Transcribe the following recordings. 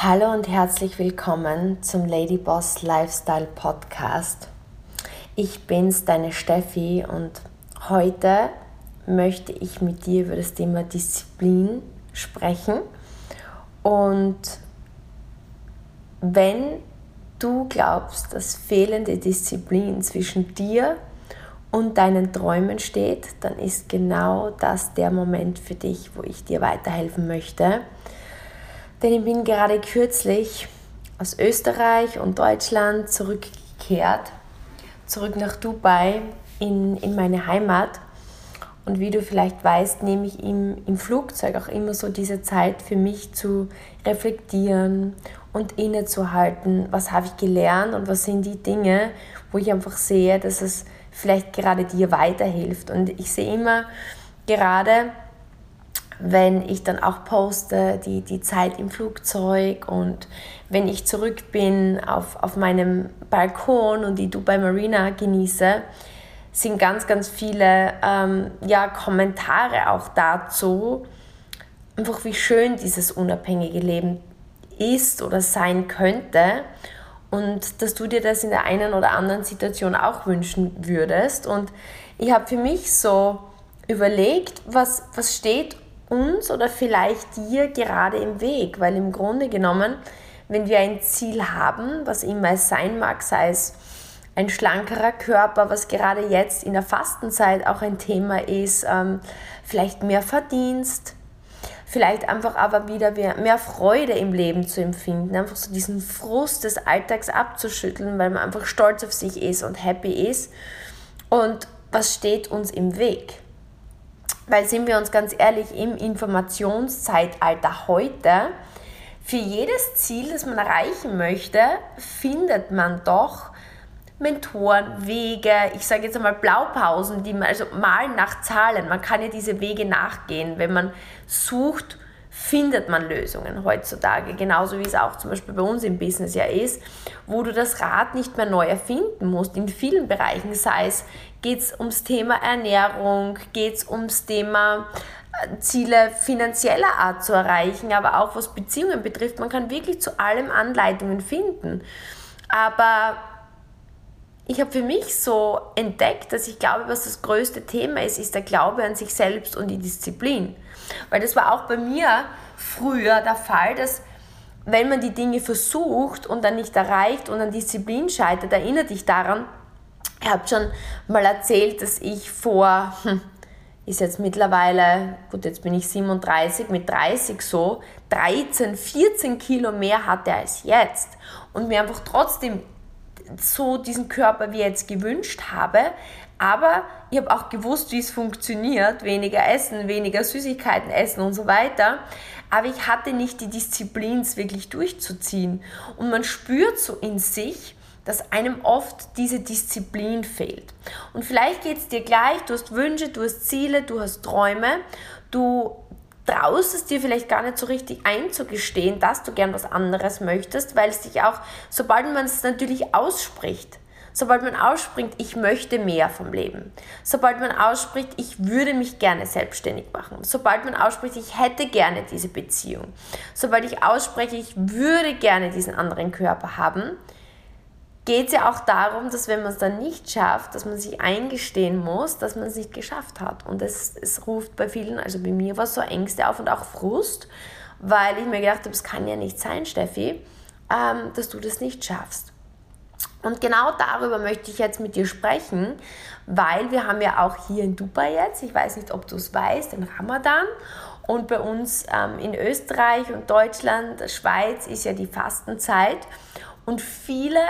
Hallo und herzlich willkommen zum Ladyboss Lifestyle Podcast. Ich bin's, deine Steffi, und heute möchte ich mit dir über das Thema Disziplin sprechen. Und wenn du glaubst, dass fehlende Disziplin zwischen dir und deinen Träumen steht, dann ist genau das der Moment für dich, wo ich dir weiterhelfen möchte denn ich bin gerade kürzlich aus Österreich und Deutschland zurückgekehrt, zurück nach Dubai in, in meine Heimat. Und wie du vielleicht weißt, nehme ich im, im Flugzeug auch immer so diese Zeit für mich zu reflektieren und innezuhalten, was habe ich gelernt und was sind die Dinge, wo ich einfach sehe, dass es vielleicht gerade dir weiterhilft. Und ich sehe immer gerade, wenn ich dann auch poste, die, die Zeit im Flugzeug und wenn ich zurück bin auf, auf meinem Balkon und die Dubai Marina genieße, sind ganz, ganz viele ähm, ja, Kommentare auch dazu, einfach wie schön dieses unabhängige Leben ist oder sein könnte und dass du dir das in der einen oder anderen Situation auch wünschen würdest. Und ich habe für mich so überlegt, was, was steht uns oder vielleicht dir gerade im Weg, weil im Grunde genommen, wenn wir ein Ziel haben, was immer es sein mag, sei es ein schlankerer Körper, was gerade jetzt in der Fastenzeit auch ein Thema ist, ähm, vielleicht mehr Verdienst, vielleicht einfach aber wieder mehr Freude im Leben zu empfinden, einfach so diesen Frust des Alltags abzuschütteln, weil man einfach stolz auf sich ist und happy ist. Und was steht uns im Weg? Weil sind wir uns ganz ehrlich, im Informationszeitalter heute, für jedes Ziel, das man erreichen möchte, findet man doch Mentoren, Wege, ich sage jetzt einmal Blaupausen, die man, also malen nach Zahlen. Man kann ja diese Wege nachgehen, wenn man sucht, findet man Lösungen heutzutage, genauso wie es auch zum Beispiel bei uns im Business ja ist, wo du das Rad nicht mehr neu erfinden musst, in vielen Bereichen, sei es, geht es ums Thema Ernährung, geht es ums Thema äh, Ziele finanzieller Art zu erreichen, aber auch was Beziehungen betrifft, man kann wirklich zu allem Anleitungen finden. Aber ich habe für mich so entdeckt, dass ich glaube, was das größte Thema ist, ist der Glaube an sich selbst und die Disziplin. Weil das war auch bei mir früher der Fall, dass wenn man die Dinge versucht und dann nicht erreicht und an Disziplin scheitert, erinnert dich daran, ich habe schon mal erzählt, dass ich vor, hm, ist jetzt mittlerweile, gut, jetzt bin ich 37, mit 30 so, 13, 14 Kilo mehr hatte als jetzt und mir einfach trotzdem so diesen Körper wie jetzt gewünscht habe, aber ich habe auch gewusst, wie es funktioniert, weniger essen, weniger Süßigkeiten essen und so weiter. Aber ich hatte nicht die Disziplin, es wirklich durchzuziehen. Und man spürt so in sich, dass einem oft diese Disziplin fehlt. Und vielleicht geht es dir gleich, du hast Wünsche, du hast Ziele, du hast Träume, du traust es dir vielleicht gar nicht so richtig einzugestehen, dass du gern was anderes möchtest, weil es dich auch, sobald man es natürlich ausspricht, sobald man ausspringt, ich möchte mehr vom Leben, sobald man ausspricht, ich würde mich gerne selbstständig machen, sobald man ausspricht, ich hätte gerne diese Beziehung, sobald ich ausspreche, ich würde gerne diesen anderen Körper haben, geht es ja auch darum, dass wenn man es dann nicht schafft, dass man sich eingestehen muss, dass man es nicht geschafft hat. Und es, es ruft bei vielen, also bei mir war es so Ängste auf und auch Frust, weil ich mir gedacht habe, es kann ja nicht sein, Steffi, ähm, dass du das nicht schaffst. Und genau darüber möchte ich jetzt mit dir sprechen, weil wir haben ja auch hier in Dubai jetzt, ich weiß nicht, ob du es weißt, den Ramadan. Und bei uns ähm, in Österreich und Deutschland, Schweiz ist ja die Fastenzeit. Und viele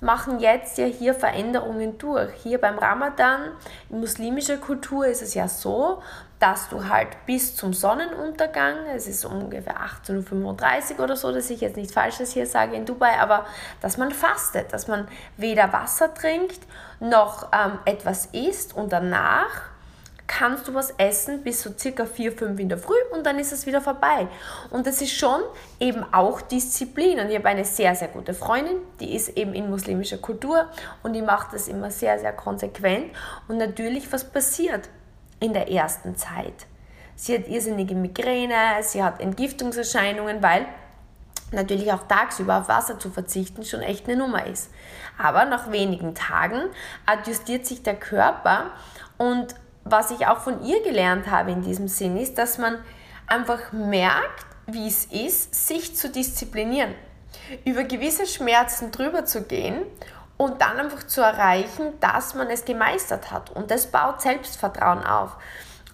machen jetzt ja hier Veränderungen durch. Hier beim Ramadan, in muslimischer Kultur ist es ja so, dass du halt bis zum Sonnenuntergang, es ist ungefähr 18.35 Uhr oder so, dass ich jetzt nicht Falsches hier sage in Dubai, aber dass man fastet, dass man weder Wasser trinkt noch ähm, etwas isst und danach kannst du was essen bis so circa 4, 5 in der Früh und dann ist es wieder vorbei. Und das ist schon eben auch Disziplin. Und ich habe eine sehr, sehr gute Freundin, die ist eben in muslimischer Kultur und die macht das immer sehr, sehr konsequent. Und natürlich, was passiert in der ersten Zeit? Sie hat irrsinnige Migräne, sie hat Entgiftungserscheinungen, weil natürlich auch tagsüber auf Wasser zu verzichten schon echt eine Nummer ist. Aber nach wenigen Tagen adjustiert sich der Körper und was ich auch von ihr gelernt habe in diesem Sinn ist, dass man einfach merkt, wie es ist, sich zu disziplinieren, über gewisse Schmerzen drüber zu gehen und dann einfach zu erreichen, dass man es gemeistert hat. Und das baut Selbstvertrauen auf.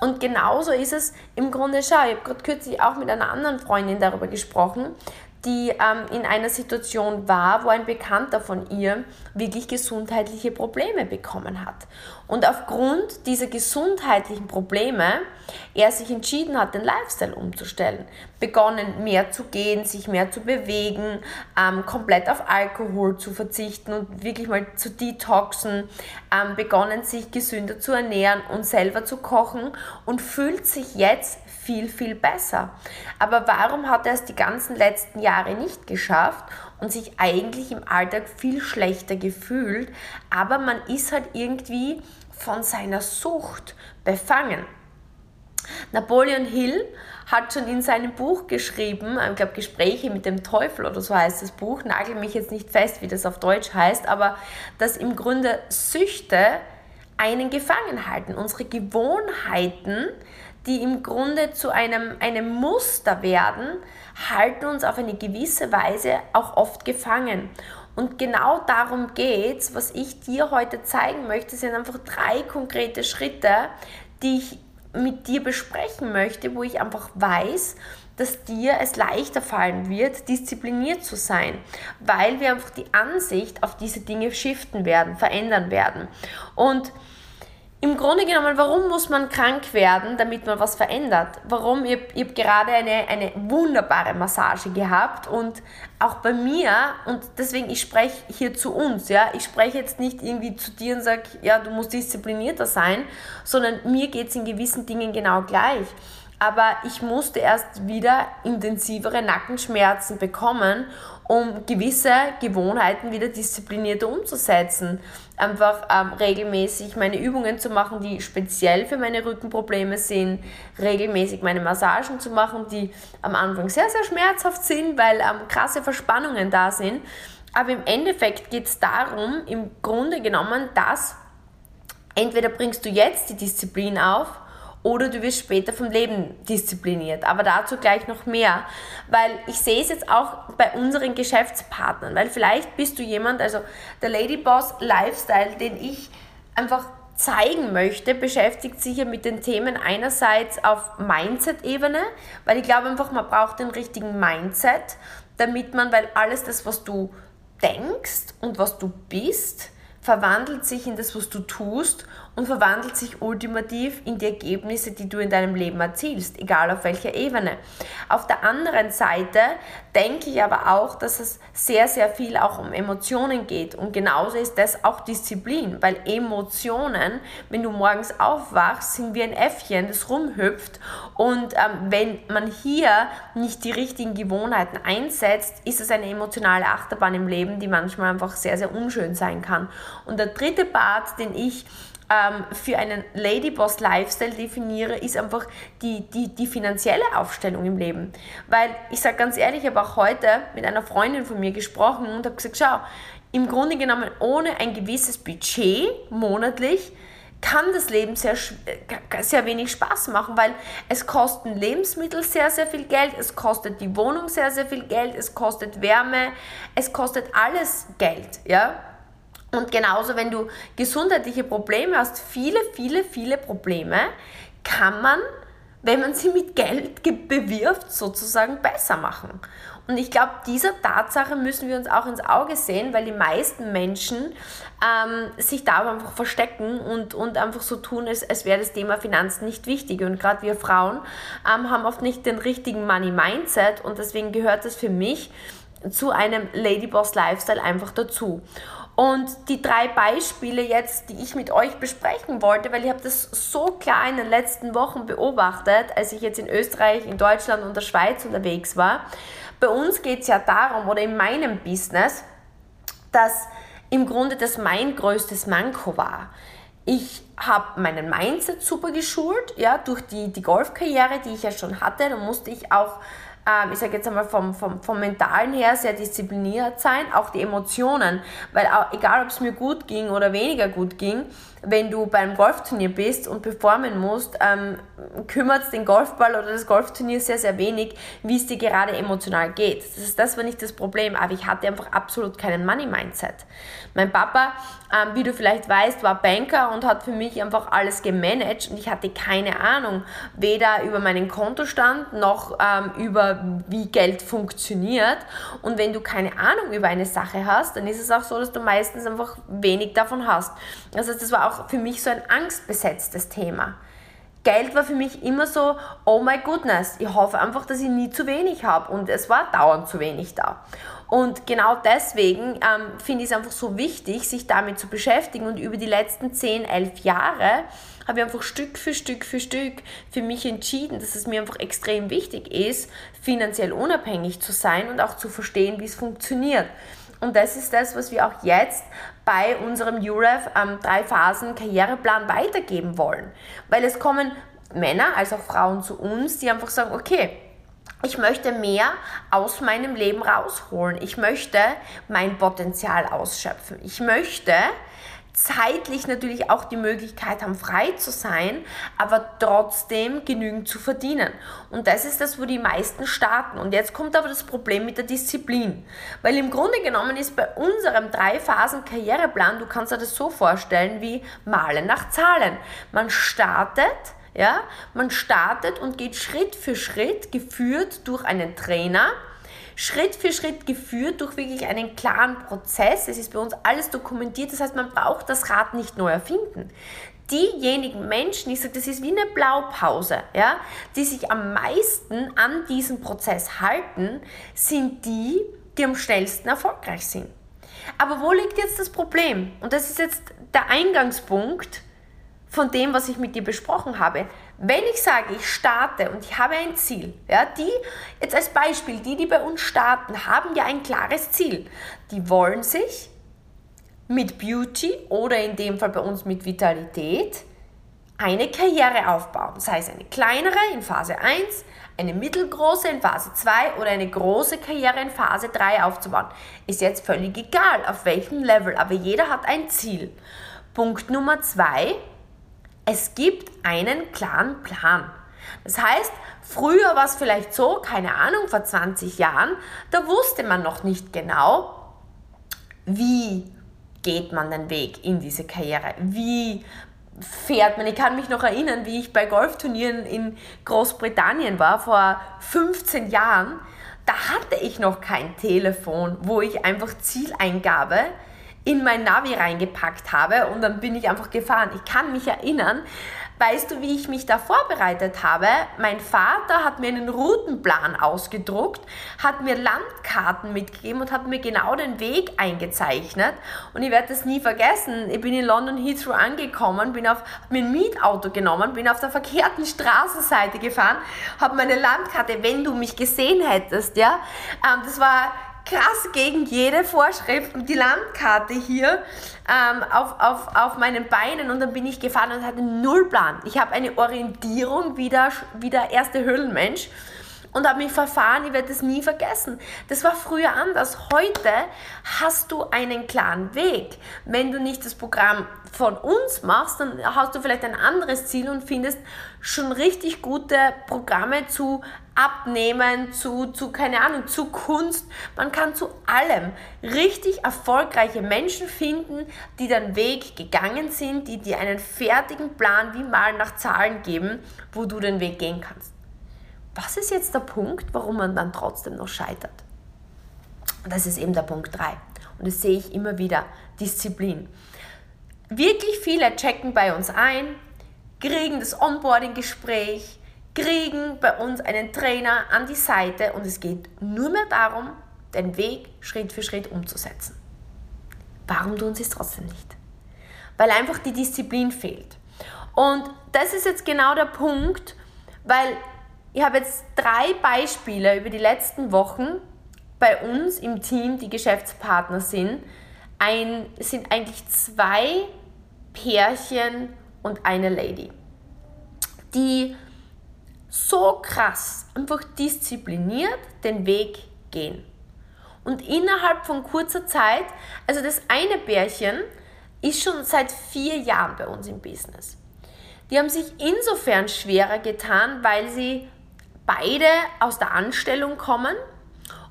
Und genauso ist es im Grunde schau. Ich habe gerade kürzlich auch mit einer anderen Freundin darüber gesprochen, die ähm, in einer Situation war, wo ein Bekannter von ihr wirklich gesundheitliche Probleme bekommen hat. Und aufgrund dieser gesundheitlichen Probleme er sich entschieden hat, den Lifestyle umzustellen. Begonnen mehr zu gehen, sich mehr zu bewegen, ähm, komplett auf Alkohol zu verzichten und wirklich mal zu detoxen, ähm, begonnen sich gesünder zu ernähren und selber zu kochen und fühlt sich jetzt viel, viel besser. Aber warum hat er es die ganzen letzten Jahre nicht geschafft und sich eigentlich im Alltag viel schlechter gefühlt, aber man ist halt irgendwie von seiner Sucht befangen. Napoleon Hill hat schon in seinem Buch geschrieben, ich glaube Gespräche mit dem Teufel oder so heißt das Buch, nagel mich jetzt nicht fest, wie das auf Deutsch heißt, aber dass im Grunde Süchte einen gefangen halten. Unsere Gewohnheiten, die im Grunde zu einem, einem Muster werden, halten uns auf eine gewisse Weise auch oft gefangen. Und genau darum geht's. Was ich dir heute zeigen möchte, sind einfach drei konkrete Schritte, die ich mit dir besprechen möchte, wo ich einfach weiß, dass dir es leichter fallen wird, diszipliniert zu sein, weil wir einfach die Ansicht auf diese Dinge shiften werden, verändern werden. Und im Grunde genommen, warum muss man krank werden, damit man was verändert? Warum? Ich, ich habe gerade eine, eine wunderbare Massage gehabt und auch bei mir, und deswegen, ich spreche hier zu uns, ja, ich spreche jetzt nicht irgendwie zu dir und sage, ja, du musst disziplinierter sein, sondern mir geht es in gewissen Dingen genau gleich aber ich musste erst wieder intensivere Nackenschmerzen bekommen, um gewisse Gewohnheiten wieder disziplinierter umzusetzen. Einfach ähm, regelmäßig meine Übungen zu machen, die speziell für meine Rückenprobleme sind, regelmäßig meine Massagen zu machen, die am Anfang sehr, sehr schmerzhaft sind, weil ähm, krasse Verspannungen da sind. Aber im Endeffekt geht es darum, im Grunde genommen, dass entweder bringst du jetzt die Disziplin auf oder du wirst später vom Leben diszipliniert. Aber dazu gleich noch mehr, weil ich sehe es jetzt auch bei unseren Geschäftspartnern, weil vielleicht bist du jemand, also der Ladyboss Lifestyle, den ich einfach zeigen möchte, beschäftigt sich ja mit den Themen einerseits auf Mindset-Ebene, weil ich glaube einfach, man braucht den richtigen Mindset, damit man, weil alles das, was du denkst und was du bist, verwandelt sich in das, was du tust und verwandelt sich ultimativ in die Ergebnisse, die du in deinem Leben erzielst, egal auf welcher Ebene. Auf der anderen Seite denke ich aber auch, dass es sehr, sehr viel auch um Emotionen geht und genauso ist das auch Disziplin, weil Emotionen, wenn du morgens aufwachst, sind wie ein Äffchen, das rumhüpft und ähm, wenn man hier nicht die richtigen Gewohnheiten einsetzt, ist es eine emotionale Achterbahn im Leben, die manchmal einfach sehr, sehr unschön sein kann. Und der dritte Part, den ich ähm, für einen Ladyboss Lifestyle definiere, ist einfach die, die, die finanzielle Aufstellung im Leben. Weil ich sage ganz ehrlich, ich habe auch heute mit einer Freundin von mir gesprochen und habe gesagt, schau, im Grunde genommen ohne ein gewisses Budget monatlich kann das Leben sehr, äh, sehr wenig Spaß machen, weil es kosten Lebensmittel sehr, sehr viel Geld, es kostet die Wohnung sehr, sehr viel Geld, es kostet Wärme, es kostet alles Geld, ja. Und genauso, wenn du gesundheitliche Probleme hast, viele, viele, viele Probleme, kann man, wenn man sie mit Geld bewirft, sozusagen besser machen. Und ich glaube, dieser Tatsache müssen wir uns auch ins Auge sehen, weil die meisten Menschen ähm, sich da einfach verstecken und, und einfach so tun, als, als wäre das Thema Finanzen nicht wichtig. Und gerade wir Frauen ähm, haben oft nicht den richtigen Money-Mindset und deswegen gehört das für mich zu einem Ladyboss Lifestyle einfach dazu. Und die drei Beispiele jetzt, die ich mit euch besprechen wollte, weil ich habe das so klar in den letzten Wochen beobachtet, als ich jetzt in Österreich, in Deutschland und der Schweiz unterwegs war. Bei uns geht es ja darum, oder in meinem Business, dass im Grunde das mein größtes Manko war. Ich habe meinen Mindset super geschult, ja, durch die, die Golfkarriere, die ich ja schon hatte. Da musste ich auch ähm, ich sage jetzt einmal vom, vom, vom Mentalen her, sehr diszipliniert sein, auch die Emotionen, weil auch, egal ob es mir gut ging oder weniger gut ging, wenn du beim Golfturnier bist und performen musst, ähm, kümmert den Golfball oder das Golfturnier sehr, sehr wenig, wie es dir gerade emotional geht. Das, ist, das war nicht das Problem, aber ich hatte einfach absolut keinen Money-Mindset. Mein Papa, ähm, wie du vielleicht weißt, war Banker und hat für mich einfach alles gemanagt und ich hatte keine Ahnung, weder über meinen Kontostand noch ähm, über wie Geld funktioniert. Und wenn du keine Ahnung über eine Sache hast, dann ist es auch so, dass du meistens einfach wenig davon hast. Das heißt, das war auch auch für mich so ein angstbesetztes Thema. Geld war für mich immer so, oh my goodness, ich hoffe einfach, dass ich nie zu wenig habe. Und es war dauernd zu wenig da. Und genau deswegen ähm, finde ich es einfach so wichtig, sich damit zu beschäftigen. Und über die letzten 10, 11 Jahre habe ich einfach Stück für Stück für Stück für mich entschieden, dass es mir einfach extrem wichtig ist, finanziell unabhängig zu sein und auch zu verstehen, wie es funktioniert. Und das ist das, was wir auch jetzt bei unserem UREF ähm, drei Phasen Karriereplan weitergeben wollen. Weil es kommen Männer als auch Frauen zu uns, die einfach sagen, okay, ich möchte mehr aus meinem Leben rausholen. Ich möchte mein Potenzial ausschöpfen. Ich möchte zeitlich natürlich auch die Möglichkeit haben, frei zu sein, aber trotzdem genügend zu verdienen. Und das ist das, wo die meisten starten. Und jetzt kommt aber das Problem mit der Disziplin. Weil im Grunde genommen ist bei unserem Drei-Phasen-Karriereplan, du kannst dir das so vorstellen wie Malen nach Zahlen. Man startet, ja, man startet und geht Schritt für Schritt, geführt durch einen Trainer, Schritt für Schritt geführt durch wirklich einen klaren Prozess. Es ist bei uns alles dokumentiert, das heißt, man braucht das Rad nicht neu erfinden. Diejenigen Menschen, ich sage, das ist wie eine Blaupause, ja, die sich am meisten an diesem Prozess halten, sind die, die am schnellsten erfolgreich sind. Aber wo liegt jetzt das Problem? Und das ist jetzt der Eingangspunkt von dem, was ich mit dir besprochen habe. Wenn ich sage, ich starte und ich habe ein Ziel, ja, die, jetzt als Beispiel, die, die bei uns starten, haben ja ein klares Ziel. Die wollen sich mit Beauty oder in dem Fall bei uns mit Vitalität eine Karriere aufbauen. Sei es eine kleinere in Phase 1, eine mittelgroße in Phase 2 oder eine große Karriere in Phase 3 aufzubauen. Ist jetzt völlig egal, auf welchem Level, aber jeder hat ein Ziel. Punkt Nummer 2, es gibt einen klaren Plan. Das heißt, früher war es vielleicht so, keine Ahnung, vor 20 Jahren, da wusste man noch nicht genau, wie geht man den Weg in diese Karriere, wie fährt man. Ich kann mich noch erinnern, wie ich bei Golfturnieren in Großbritannien war vor 15 Jahren. Da hatte ich noch kein Telefon, wo ich einfach Zieleingabe in mein Navi reingepackt habe und dann bin ich einfach gefahren. Ich kann mich erinnern, weißt du, wie ich mich da vorbereitet habe? Mein Vater hat mir einen Routenplan ausgedruckt, hat mir Landkarten mitgegeben und hat mir genau den Weg eingezeichnet. Und ich werde das nie vergessen. Ich bin in London Heathrow angekommen, bin auf, hab mir ein Mietauto genommen, bin auf der verkehrten Straßenseite gefahren, habe meine Landkarte, wenn du mich gesehen hättest, ja, ähm, das war krass gegen jede Vorschrift und die Landkarte hier ähm, auf, auf, auf meinen Beinen und dann bin ich gefahren und hatte null Plan. Ich habe eine Orientierung wie der, wie der erste Höhlenmensch und habe mich verfahren, ich werde das nie vergessen. Das war früher anders. Heute hast du einen klaren Weg. Wenn du nicht das Programm von uns machst, dann hast du vielleicht ein anderes Ziel und findest schon richtig gute Programme zu Abnehmen, zu, zu, keine Ahnung, zu Kunst. Man kann zu allem richtig erfolgreiche Menschen finden, die den Weg gegangen sind, die dir einen fertigen Plan wie mal nach Zahlen geben, wo du den Weg gehen kannst was ist jetzt der Punkt, warum man dann trotzdem noch scheitert? das ist eben der Punkt 3. Und das sehe ich immer wieder, Disziplin. Wirklich viele checken bei uns ein, kriegen das Onboarding-Gespräch, kriegen bei uns einen Trainer an die Seite und es geht nur mehr darum, den Weg Schritt für Schritt umzusetzen. Warum tun sie es trotzdem nicht? Weil einfach die Disziplin fehlt. Und das ist jetzt genau der Punkt, weil ich habe jetzt drei Beispiele über die letzten Wochen bei uns im Team, die Geschäftspartner sind. Ein, sind eigentlich zwei Pärchen und eine Lady, die so krass, einfach diszipliniert den Weg gehen. Und innerhalb von kurzer Zeit, also das eine Pärchen ist schon seit vier Jahren bei uns im Business. Die haben sich insofern schwerer getan, weil sie beide aus der Anstellung kommen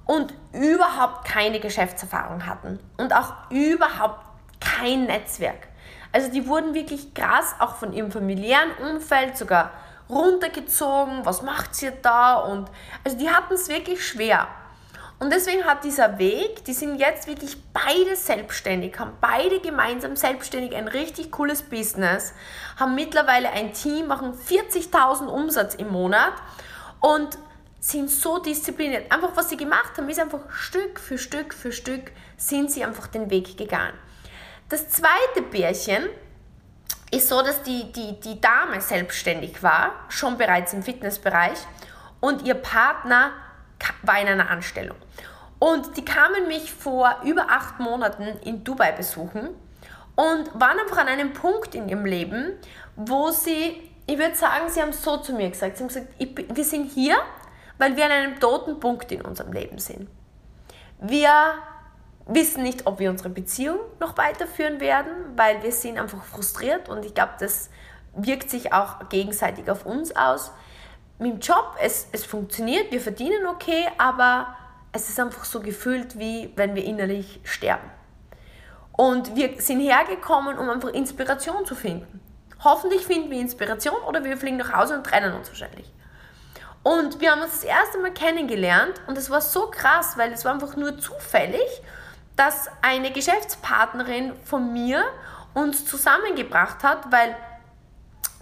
und überhaupt keine Geschäftserfahrung hatten und auch überhaupt kein Netzwerk. Also die wurden wirklich krass auch von ihrem familiären Umfeld sogar runtergezogen. Was macht ihr da? Und also die hatten es wirklich schwer. Und deswegen hat dieser Weg, die sind jetzt wirklich beide selbstständig, haben beide gemeinsam selbstständig ein richtig cooles Business, haben mittlerweile ein Team, machen 40.000 Umsatz im Monat und sind so diszipliniert. Einfach was sie gemacht haben, ist einfach Stück für Stück für Stück sind sie einfach den Weg gegangen. Das zweite Pärchen ist so, dass die, die, die Dame selbstständig war, schon bereits im Fitnessbereich und ihr Partner war in einer Anstellung. Und die kamen mich vor über acht Monaten in Dubai besuchen und waren einfach an einem Punkt in ihrem Leben, wo sie, ich würde sagen, sie haben so zu mir gesagt, sie haben gesagt, ich, wir sind hier, weil wir an einem toten Punkt in unserem Leben sind. Wir wissen nicht, ob wir unsere Beziehung noch weiterführen werden, weil wir sind einfach frustriert und ich glaube, das wirkt sich auch gegenseitig auf uns aus. Mit dem Job, es, es funktioniert, wir verdienen okay, aber es ist einfach so gefühlt, wie wenn wir innerlich sterben. Und wir sind hergekommen, um einfach Inspiration zu finden. Hoffentlich finden wir Inspiration oder wir fliegen nach Hause und trennen uns wahrscheinlich. Und wir haben uns das erste Mal kennengelernt und es war so krass, weil es war einfach nur zufällig, dass eine Geschäftspartnerin von mir uns zusammengebracht hat, weil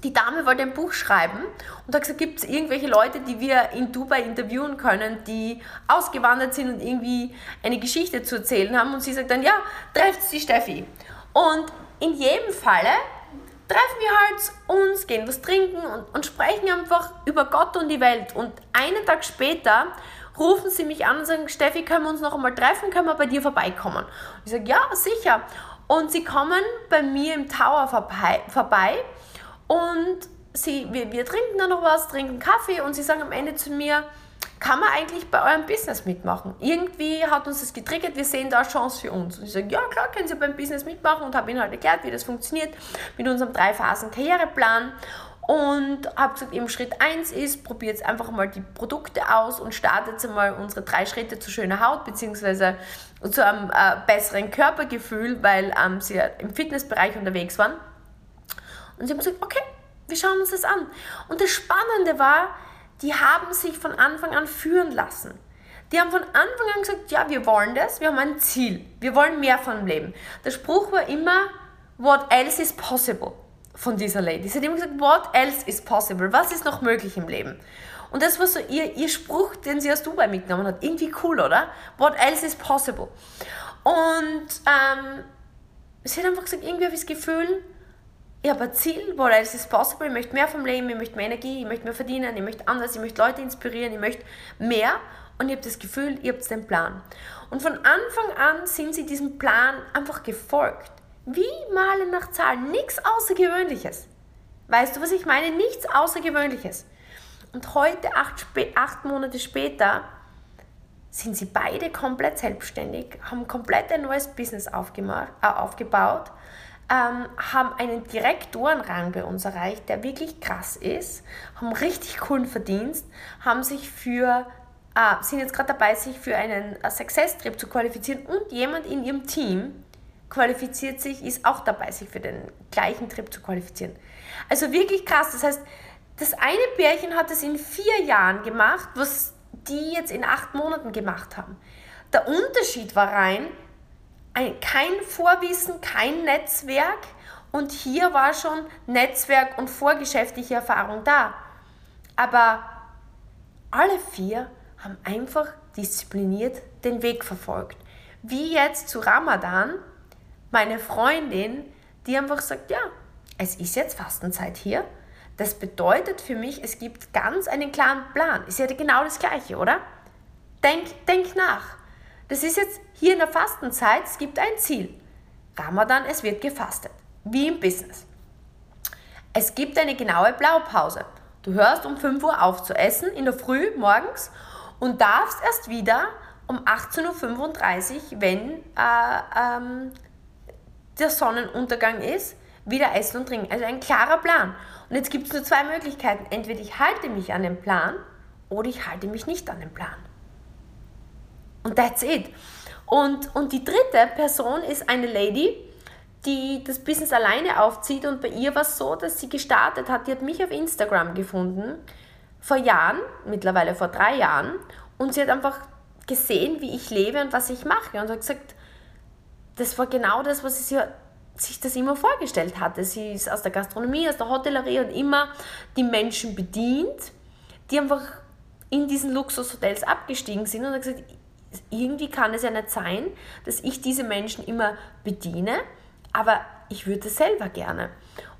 die Dame wollte ein Buch schreiben und hat gesagt, gibt es irgendwelche Leute, die wir in Dubai interviewen können, die ausgewandert sind und irgendwie eine Geschichte zu erzählen haben. Und sie sagt dann, ja, trefft die Steffi. Und in jedem Falle treffen wir halt uns, gehen was trinken und, und sprechen einfach über Gott und die Welt. Und einen Tag später rufen sie mich an und sagen, Steffi, können wir uns noch einmal treffen, können wir bei dir vorbeikommen? Ich sage, ja, sicher. Und sie kommen bei mir im Tower vorbei, vorbei und sie, wir, wir trinken dann noch was, trinken Kaffee und sie sagen am Ende zu mir, kann man eigentlich bei eurem Business mitmachen? Irgendwie hat uns das getriggert, wir sehen da eine Chance für uns. Und ich sage, ja klar, können Sie beim Business mitmachen und habe ihnen halt erklärt, wie das funktioniert mit unserem Drei-Phasen-Karriereplan und habe gesagt, eben Schritt 1 ist, probiert einfach mal die Produkte aus und startet jetzt mal unsere drei Schritte zu schöner Haut bzw. zu einem äh, besseren Körpergefühl, weil ähm, sie im Fitnessbereich unterwegs waren. Und sie haben gesagt, okay, wir schauen uns das an. Und das Spannende war, die haben sich von Anfang an führen lassen. Die haben von Anfang an gesagt, ja, wir wollen das, wir haben ein Ziel, wir wollen mehr von dem Leben. Der Spruch war immer, what else is possible von dieser Lady. Sie hat immer gesagt, what else is possible? Was ist noch möglich im Leben? Und das war so ihr, ihr Spruch, den sie aus Dubai mitgenommen hat. Irgendwie cool, oder? What else is possible? Und ähm, sie hat einfach gesagt, irgendwie habe ich das Gefühl, ich habe ein Ziel, what else is possible? Ich möchte mehr vom Leben, ich möchte mehr Energie, ich möchte mehr verdienen, ich möchte anders, ich möchte Leute inspirieren, ich möchte mehr. Und ich habe das Gefühl, ihr habt den Plan. Und von Anfang an sind sie diesem Plan einfach gefolgt. Wie malen nach Zahlen. Nichts Außergewöhnliches. Weißt du, was ich meine? Nichts Außergewöhnliches. Und heute, acht, acht Monate später, sind sie beide komplett selbstständig, haben komplett ein neues Business aufgemacht, äh, aufgebaut, ähm, haben einen Direktorenrang bei uns erreicht, der wirklich krass ist, haben richtig coolen Verdienst, haben sich für, äh, sind jetzt gerade dabei, sich für einen Success-Trip zu qualifizieren und jemand in ihrem Team, qualifiziert sich, ist auch dabei, sich für den gleichen Trip zu qualifizieren. Also wirklich krass. Das heißt, das eine Pärchen hat es in vier Jahren gemacht, was die jetzt in acht Monaten gemacht haben. Der Unterschied war rein, kein Vorwissen, kein Netzwerk und hier war schon Netzwerk und vorgeschäftliche Erfahrung da. Aber alle vier haben einfach diszipliniert den Weg verfolgt. Wie jetzt zu Ramadan, meine Freundin, die einfach sagt, ja, es ist jetzt Fastenzeit hier. Das bedeutet für mich, es gibt ganz einen klaren Plan. Ist ja genau das Gleiche, oder? Denk, denk nach. Das ist jetzt hier in der Fastenzeit, es gibt ein Ziel. Ramadan, es wird gefastet. Wie im Business. Es gibt eine genaue Blaupause. Du hörst um 5 Uhr auf zu essen, in der Früh, morgens, und darfst erst wieder um 18.35 Uhr, wenn äh, ähm, der Sonnenuntergang ist, wieder essen und trinken. Also ein klarer Plan. Und jetzt gibt es nur zwei Möglichkeiten. Entweder ich halte mich an den Plan oder ich halte mich nicht an den Plan. Und that's it. Und, und die dritte Person ist eine Lady, die das Business alleine aufzieht. Und bei ihr war es so, dass sie gestartet hat. Die hat mich auf Instagram gefunden, vor Jahren, mittlerweile vor drei Jahren. Und sie hat einfach gesehen, wie ich lebe und was ich mache. Und hat gesagt, das war genau das, was sie sich das immer vorgestellt hatte. Sie ist aus der Gastronomie, aus der Hotellerie und immer die Menschen bedient, die einfach in diesen Luxushotels abgestiegen sind und hat gesagt, irgendwie kann es ja nicht sein, dass ich diese Menschen immer bediene, aber ich würde selber gerne.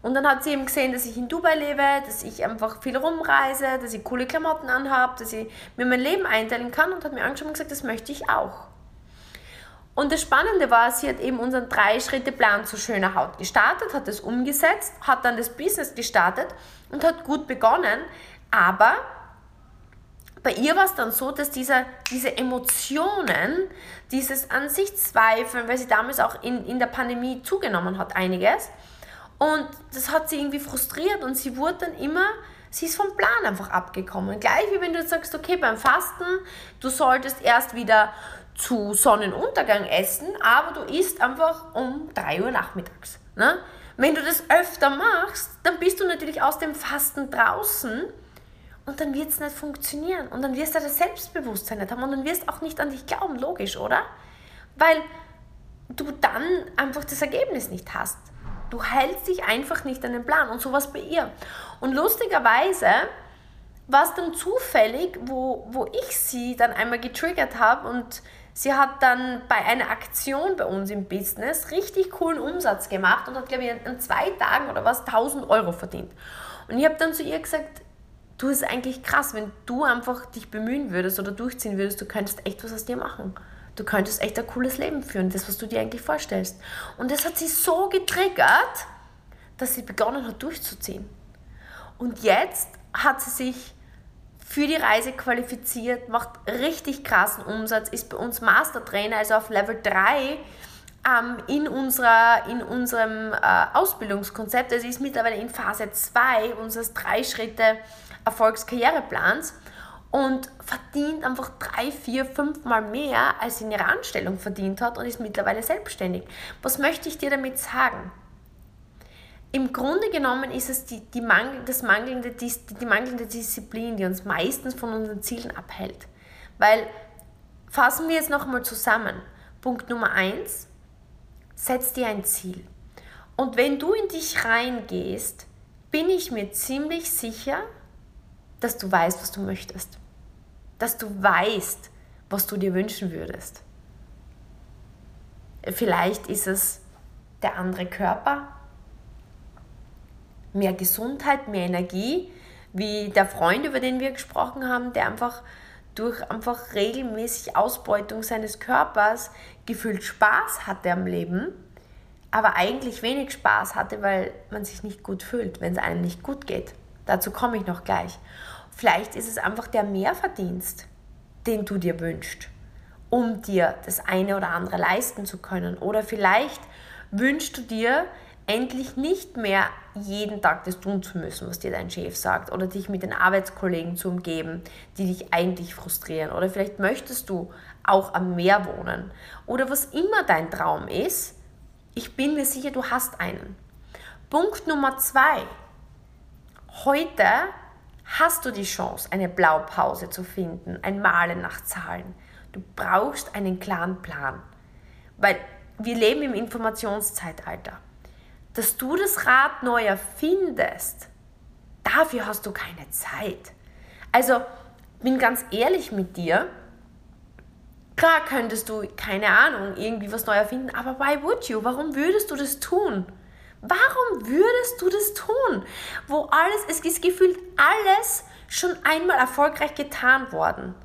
Und dann hat sie eben gesehen, dass ich in Dubai lebe, dass ich einfach viel rumreise, dass ich coole Klamotten anhabe, dass ich mir mein Leben einteilen kann und hat mir angeschaut und gesagt, das möchte ich auch. Und das Spannende war, sie hat eben unseren Drei-Schritte-Plan zu schöner Haut gestartet, hat das umgesetzt, hat dann das Business gestartet und hat gut begonnen, aber bei ihr war es dann so, dass diese, diese Emotionen, dieses an sich Zweifeln, weil sie damals auch in, in der Pandemie zugenommen hat, einiges, und das hat sie irgendwie frustriert und sie wurde dann immer, sie ist vom Plan einfach abgekommen. Gleich wie wenn du sagst, okay, beim Fasten, du solltest erst wieder zu Sonnenuntergang essen, aber du isst einfach um 3 Uhr nachmittags. Ne? Wenn du das öfter machst, dann bist du natürlich aus dem Fasten draußen und dann wird es nicht funktionieren. Und dann wirst du das Selbstbewusstsein nicht haben und dann wirst du auch nicht an dich glauben, logisch, oder? Weil du dann einfach das Ergebnis nicht hast. Du hältst dich einfach nicht an den Plan und sowas bei ihr. Und lustigerweise war es dann zufällig, wo, wo ich sie dann einmal getriggert habe und sie hat dann bei einer Aktion bei uns im Business richtig coolen Umsatz gemacht und hat, glaube ich, in zwei Tagen oder was 1000 Euro verdient. Und ich habe dann zu ihr gesagt, du ist eigentlich krass, wenn du einfach dich bemühen würdest oder durchziehen würdest, du könntest echt was aus dir machen. Du könntest echt ein cooles Leben führen, das, was du dir eigentlich vorstellst. Und das hat sie so getriggert, dass sie begonnen hat, durchzuziehen. Und jetzt hat sie sich für die Reise qualifiziert, macht richtig krassen Umsatz, ist bei uns Mastertrainer, also auf Level 3 ähm, in, unserer, in unserem äh, Ausbildungskonzept. Also ist mittlerweile in Phase 2 unseres drei Schritte Erfolgskarriereplans und verdient einfach drei, vier, fünf Mal mehr, als sie in ihrer Anstellung verdient hat und ist mittlerweile selbstständig. Was möchte ich dir damit sagen? Im Grunde genommen ist es die, die, Mangel, das mangelnde, die, die mangelnde Disziplin, die uns meistens von unseren Zielen abhält. Weil, fassen wir jetzt nochmal zusammen. Punkt Nummer eins, setz dir ein Ziel. Und wenn du in dich reingehst, bin ich mir ziemlich sicher, dass du weißt, was du möchtest. Dass du weißt, was du dir wünschen würdest. Vielleicht ist es der andere Körper, mehr Gesundheit, mehr Energie, wie der Freund, über den wir gesprochen haben, der einfach durch einfach regelmäßig Ausbeutung seines Körpers gefühlt Spaß hatte am Leben, aber eigentlich wenig Spaß hatte, weil man sich nicht gut fühlt, wenn es einem nicht gut geht. Dazu komme ich noch gleich. Vielleicht ist es einfach der Mehrverdienst, den du dir wünschst, um dir das eine oder andere leisten zu können. Oder vielleicht wünschst du dir endlich nicht mehr jeden Tag das tun zu müssen, was dir dein Chef sagt, oder dich mit den Arbeitskollegen zu umgeben, die dich eigentlich frustrieren. Oder vielleicht möchtest du auch am Meer wohnen. Oder was immer dein Traum ist, ich bin mir sicher, du hast einen. Punkt Nummer zwei Heute hast du die Chance, eine Blaupause zu finden, ein Malen nach Zahlen. Du brauchst einen klaren Plan, weil wir leben im Informationszeitalter. Dass du das Rad neu erfindest, dafür hast du keine Zeit. Also, bin ganz ehrlich mit dir, klar könntest du, keine Ahnung, irgendwie was neu erfinden, aber why would you? Warum würdest du das tun? Warum würdest du das tun? Wo alles, es ist gefühlt alles schon einmal erfolgreich getan worden.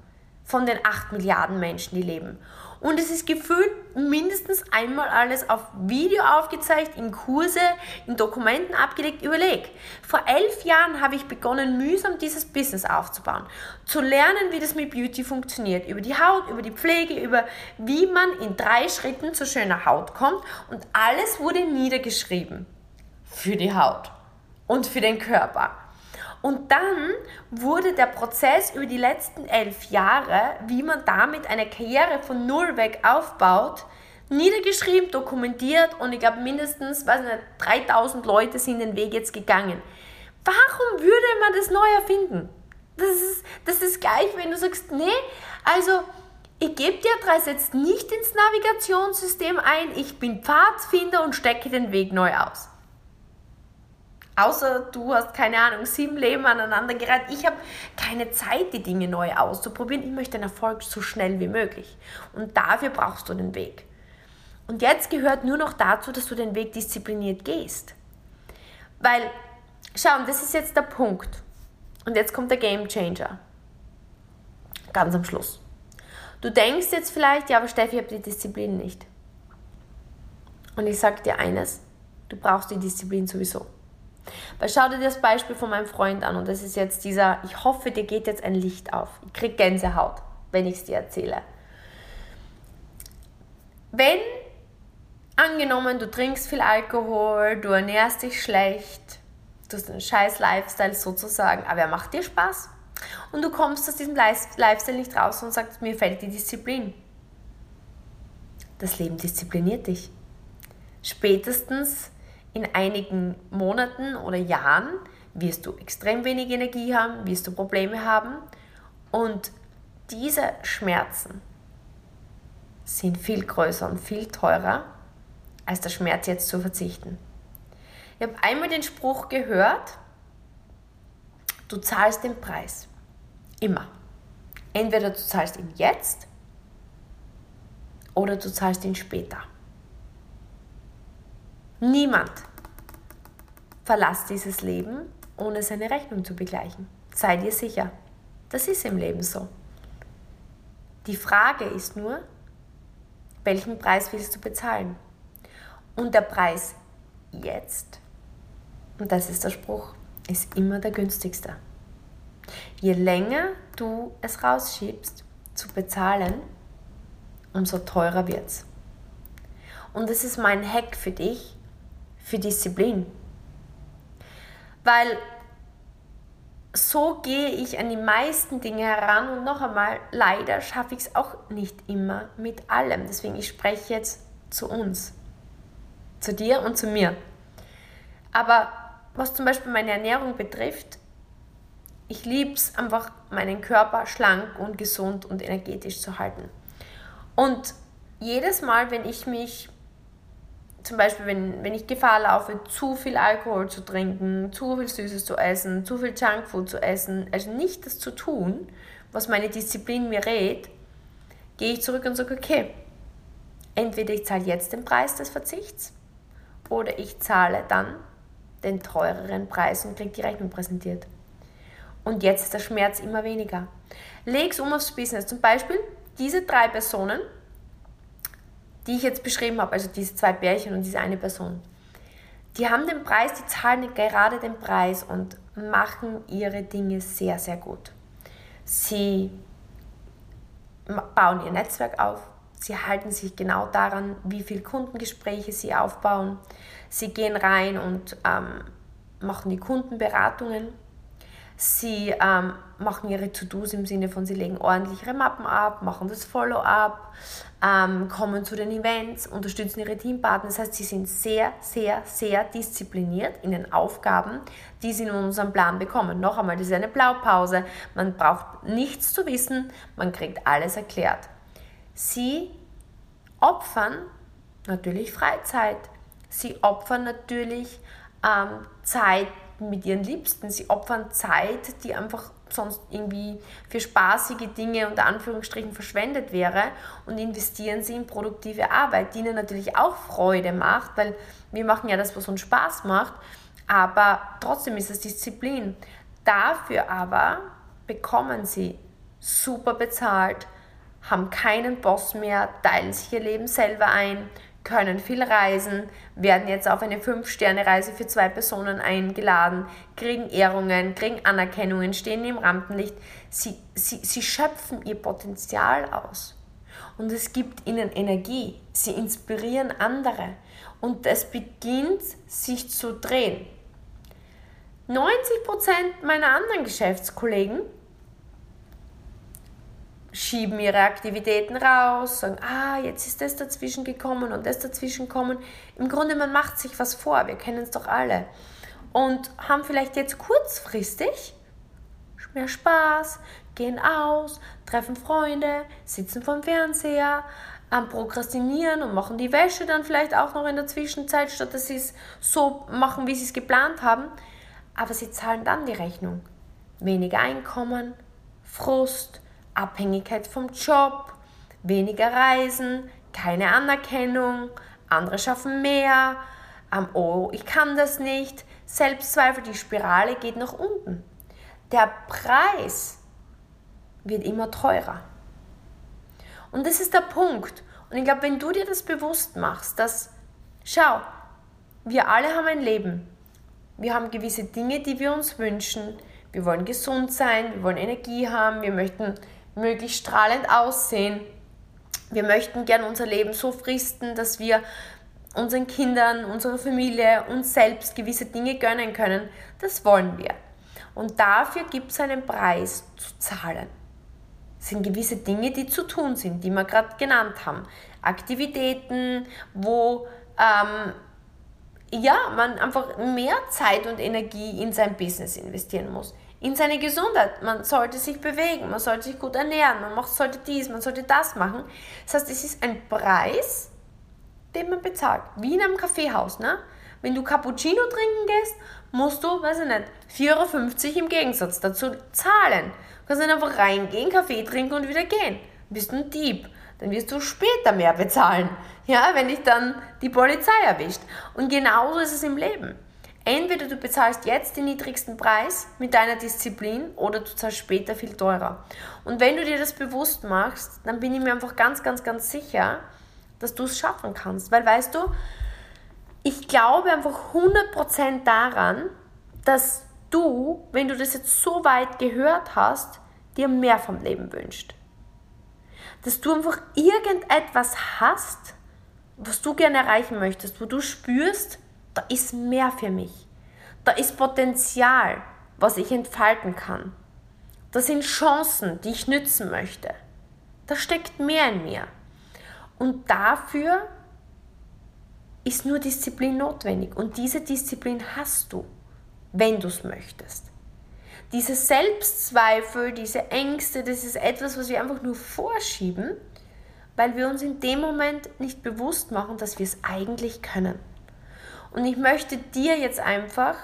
von den 8 Milliarden Menschen, die leben. Und es ist gefühlt mindestens einmal alles auf Video aufgezeigt, in Kurse, in Dokumenten abgelegt. Überleg, vor elf Jahren habe ich begonnen, mühsam dieses Business aufzubauen. Zu lernen, wie das mit Beauty funktioniert. Über die Haut, über die Pflege, über wie man in drei Schritten zu schöner Haut kommt. Und alles wurde niedergeschrieben. Für die Haut und für den Körper. Und dann wurde der Prozess über die letzten elf Jahre, wie man damit eine Karriere von null weg aufbaut, niedergeschrieben, dokumentiert und ich glaube mindestens weiß nicht, 3000 Leute sind den Weg jetzt gegangen. Warum würde man das neu erfinden? Das ist, das ist gleich, wenn du sagst, nee, also ich gebe dir Adresse jetzt nicht ins Navigationssystem ein, ich bin Pfadfinder und stecke den Weg neu aus. Außer du hast, keine Ahnung, sieben Leben aneinander gereiht. Ich habe keine Zeit, die Dinge neu auszuprobieren. Ich möchte den Erfolg so schnell wie möglich. Und dafür brauchst du den Weg. Und jetzt gehört nur noch dazu, dass du den Weg diszipliniert gehst. Weil, schau, und das ist jetzt der Punkt. Und jetzt kommt der Game Changer. Ganz am Schluss. Du denkst jetzt vielleicht, ja, aber Steffi, ich habe die Disziplin nicht. Und ich sage dir eines, du brauchst die Disziplin sowieso. Weil schau dir das Beispiel von meinem Freund an und das ist jetzt dieser, ich hoffe, dir geht jetzt ein Licht auf. Ich krieg Gänsehaut, wenn ich es dir erzähle. Wenn, angenommen, du trinkst viel Alkohol, du ernährst dich schlecht, du hast einen scheiß Lifestyle sozusagen, aber er macht dir Spaß und du kommst aus diesem Lifestyle nicht raus und sagst, mir fällt die Disziplin. Das Leben diszipliniert dich. Spätestens in einigen Monaten oder Jahren wirst du extrem wenig Energie haben, wirst du Probleme haben und diese Schmerzen sind viel größer und viel teurer, als der Schmerz jetzt zu verzichten. Ich habe einmal den Spruch gehört, du zahlst den Preis. Immer. Entweder du zahlst ihn jetzt oder du zahlst ihn später. Niemand verlässt dieses Leben, ohne seine Rechnung zu begleichen. Sei dir sicher. Das ist im Leben so. Die Frage ist nur, welchen Preis willst du bezahlen? Und der Preis jetzt, und das ist der Spruch, ist immer der günstigste. Je länger du es rausschiebst zu bezahlen, umso teurer wird es. Und das ist mein Hack für dich, für Disziplin. Weil so gehe ich an die meisten Dinge heran und noch einmal, leider schaffe ich es auch nicht immer mit allem. Deswegen, ich spreche jetzt zu uns, zu dir und zu mir. Aber was zum Beispiel meine Ernährung betrifft, ich liebe es einfach, meinen Körper schlank und gesund und energetisch zu halten. Und jedes Mal, wenn ich mich zum Beispiel, wenn, wenn ich Gefahr laufe, zu viel Alkohol zu trinken, zu viel Süßes zu essen, zu viel Junkfood zu essen, also nicht das zu tun, was meine Disziplin mir rät, gehe ich zurück und sage, okay, entweder ich zahle jetzt den Preis des Verzichts oder ich zahle dann den teureren Preis und kriege die Rechnung präsentiert. Und jetzt ist der Schmerz immer weniger. Leg es um aufs Business. Zum Beispiel diese drei Personen, die ich jetzt beschrieben habe, also diese zwei Bärchen und diese eine Person, die haben den Preis, die zahlen gerade den Preis und machen ihre Dinge sehr, sehr gut. Sie bauen ihr Netzwerk auf, sie halten sich genau daran, wie viele Kundengespräche sie aufbauen. Sie gehen rein und ähm, machen die Kundenberatungen Sie ähm, machen ihre To-Dos im Sinne von, sie legen ordentlich ihre Mappen ab, machen das Follow-up, ähm, kommen zu den Events, unterstützen ihre Teampartner. Das heißt, sie sind sehr, sehr, sehr diszipliniert in den Aufgaben, die sie in unserem Plan bekommen. Noch einmal, das ist eine Blaupause. Man braucht nichts zu wissen, man kriegt alles erklärt. Sie opfern natürlich Freizeit. Sie opfern natürlich ähm, Zeit mit ihren Liebsten. Sie opfern Zeit, die einfach sonst irgendwie für spaßige Dinge unter Anführungsstrichen verschwendet wäre und investieren sie in produktive Arbeit, die ihnen natürlich auch Freude macht, weil wir machen ja das, was uns Spaß macht, aber trotzdem ist es Disziplin. Dafür aber bekommen sie super bezahlt, haben keinen Boss mehr, teilen sich ihr Leben selber ein, können viel reisen, werden jetzt auf eine 5-Sterne-Reise für zwei Personen eingeladen, kriegen Ehrungen, kriegen Anerkennungen, stehen im Rampenlicht. Sie, sie, sie schöpfen ihr Potenzial aus. Und es gibt ihnen Energie. Sie inspirieren andere. Und es beginnt sich zu drehen. 90% meiner anderen Geschäftskollegen schieben ihre Aktivitäten raus, sagen, ah, jetzt ist das dazwischen gekommen und das dazwischen gekommen. Im Grunde, man macht sich was vor, wir kennen es doch alle. Und haben vielleicht jetzt kurzfristig mehr Spaß, gehen aus, treffen Freunde, sitzen vorm Fernseher, am Prokrastinieren und machen die Wäsche dann vielleicht auch noch in der Zwischenzeit, statt dass sie es so machen, wie sie es geplant haben. Aber sie zahlen dann die Rechnung. Weniger Einkommen, Frust, Abhängigkeit vom Job, weniger Reisen, keine Anerkennung, andere schaffen mehr, Oh, ich kann das nicht, Selbstzweifel, die Spirale geht nach unten. Der Preis wird immer teurer. Und das ist der Punkt. Und ich glaube, wenn du dir das bewusst machst, dass, schau, wir alle haben ein Leben. Wir haben gewisse Dinge, die wir uns wünschen. Wir wollen gesund sein, wir wollen Energie haben, wir möchten möglichst strahlend aussehen. Wir möchten gern unser Leben so fristen, dass wir unseren Kindern, unserer Familie, uns selbst gewisse Dinge gönnen können. Das wollen wir. Und dafür gibt es einen Preis zu zahlen. Das sind gewisse Dinge, die zu tun sind, die wir gerade genannt haben. Aktivitäten, wo ähm, ja, man einfach mehr Zeit und Energie in sein Business investieren muss in seine Gesundheit. Man sollte sich bewegen, man sollte sich gut ernähren, man sollte dies, man sollte das machen. Das heißt, es ist ein Preis, den man bezahlt. Wie in einem Kaffeehaus. Ne? Wenn du Cappuccino trinken gehst, musst du, weiß ich nicht, 4,50 Euro im Gegensatz dazu zahlen. Du kannst nicht einfach reingehen, Kaffee trinken und wieder gehen. Du bist ein Dieb. Dann wirst du später mehr bezahlen. Ja, wenn dich dann die Polizei erwischt. Und genauso ist es im Leben. Entweder du bezahlst jetzt den niedrigsten Preis mit deiner Disziplin oder du zahlst später viel teurer. Und wenn du dir das bewusst machst, dann bin ich mir einfach ganz, ganz, ganz sicher, dass du es schaffen kannst. Weil weißt du, ich glaube einfach 100% daran, dass du, wenn du das jetzt so weit gehört hast, dir mehr vom Leben wünscht. Dass du einfach irgendetwas hast, was du gerne erreichen möchtest, wo du spürst, da ist mehr für mich. Da ist Potenzial, was ich entfalten kann. Da sind Chancen, die ich nützen möchte. Da steckt mehr in mir. Und dafür ist nur Disziplin notwendig. Und diese Disziplin hast du, wenn du es möchtest. Diese Selbstzweifel, diese Ängste, das ist etwas, was wir einfach nur vorschieben, weil wir uns in dem Moment nicht bewusst machen, dass wir es eigentlich können. Und ich möchte dir jetzt einfach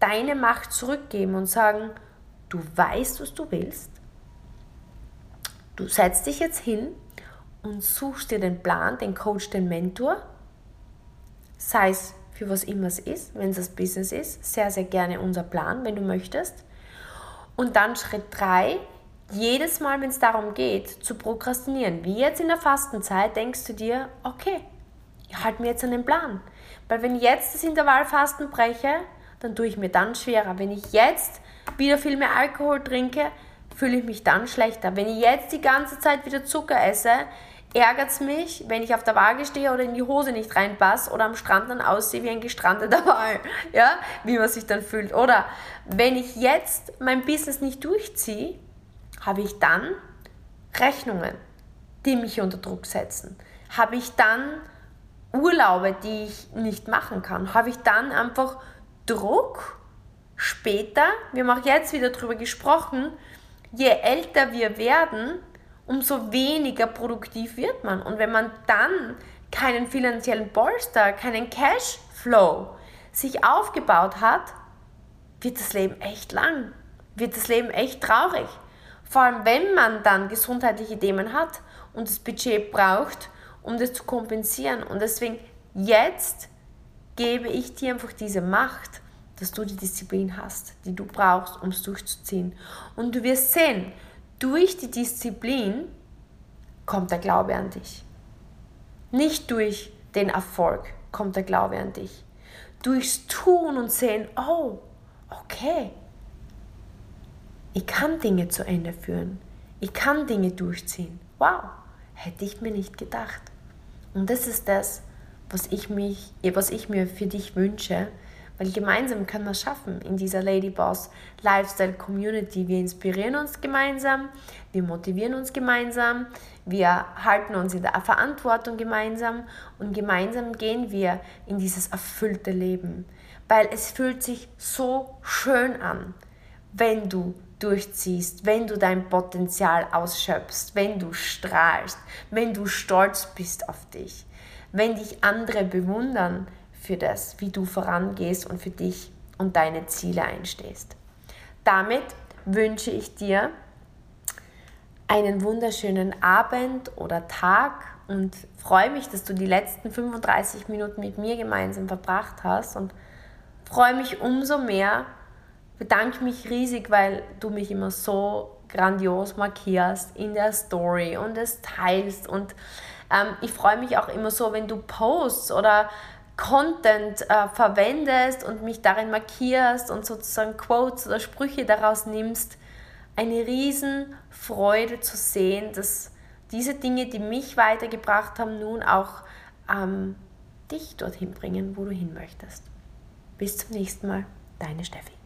deine Macht zurückgeben und sagen, du weißt, was du willst. Du setzt dich jetzt hin und suchst dir den Plan, den Coach, den Mentor, sei es für was immer es ist, wenn es das Business ist, sehr, sehr gerne unser Plan, wenn du möchtest. Und dann Schritt 3, jedes Mal, wenn es darum geht, zu prokrastinieren, wie jetzt in der Fastenzeit, denkst du dir, okay, ich halte mir jetzt an den Plan. Weil wenn ich jetzt das Intervallfasten breche, dann tue ich mir dann schwerer. Wenn ich jetzt wieder viel mehr Alkohol trinke, fühle ich mich dann schlechter. Wenn ich jetzt die ganze Zeit wieder Zucker esse, ärgert es mich, wenn ich auf der Waage stehe oder in die Hose nicht reinpasse oder am Strand dann aussehe wie ein gestrandeter Wal, ja, wie man sich dann fühlt. Oder wenn ich jetzt mein Business nicht durchziehe, habe ich dann Rechnungen, die mich unter Druck setzen. Habe ich dann Urlaube, die ich nicht machen kann, habe ich dann einfach Druck später, wir haben auch jetzt wieder darüber gesprochen, je älter wir werden, umso weniger produktiv wird man. Und wenn man dann keinen finanziellen Polster, keinen Cashflow sich aufgebaut hat, wird das Leben echt lang, wird das Leben echt traurig. Vor allem, wenn man dann gesundheitliche Themen hat und das Budget braucht, um das zu kompensieren. Und deswegen jetzt gebe ich dir einfach diese Macht, dass du die Disziplin hast, die du brauchst, um es durchzuziehen. Und du wirst sehen, durch die Disziplin kommt der Glaube an dich. Nicht durch den Erfolg kommt der Glaube an dich. Durchs Tun und Sehen, oh, okay, ich kann Dinge zu Ende führen. Ich kann Dinge durchziehen. Wow, hätte ich mir nicht gedacht. Und das ist das, was ich, mich, was ich mir für dich wünsche, weil gemeinsam können wir es schaffen in dieser Ladyboss Lifestyle Community. Wir inspirieren uns gemeinsam, wir motivieren uns gemeinsam, wir halten uns in der Verantwortung gemeinsam und gemeinsam gehen wir in dieses erfüllte Leben. Weil es fühlt sich so schön an, wenn du durchziehst, wenn du dein Potenzial ausschöpfst, wenn du strahlst, wenn du stolz bist auf dich, wenn dich andere bewundern für das, wie du vorangehst und für dich und deine Ziele einstehst. Damit wünsche ich dir einen wunderschönen Abend oder Tag und freue mich, dass du die letzten 35 Minuten mit mir gemeinsam verbracht hast und freue mich umso mehr, bedanke mich riesig, weil du mich immer so grandios markierst in der Story und es teilst. Und ähm, ich freue mich auch immer so, wenn du Posts oder Content äh, verwendest und mich darin markierst und sozusagen Quotes oder Sprüche daraus nimmst. Eine Riesenfreude zu sehen, dass diese Dinge, die mich weitergebracht haben, nun auch ähm, dich dorthin bringen, wo du hin möchtest. Bis zum nächsten Mal, deine Steffi.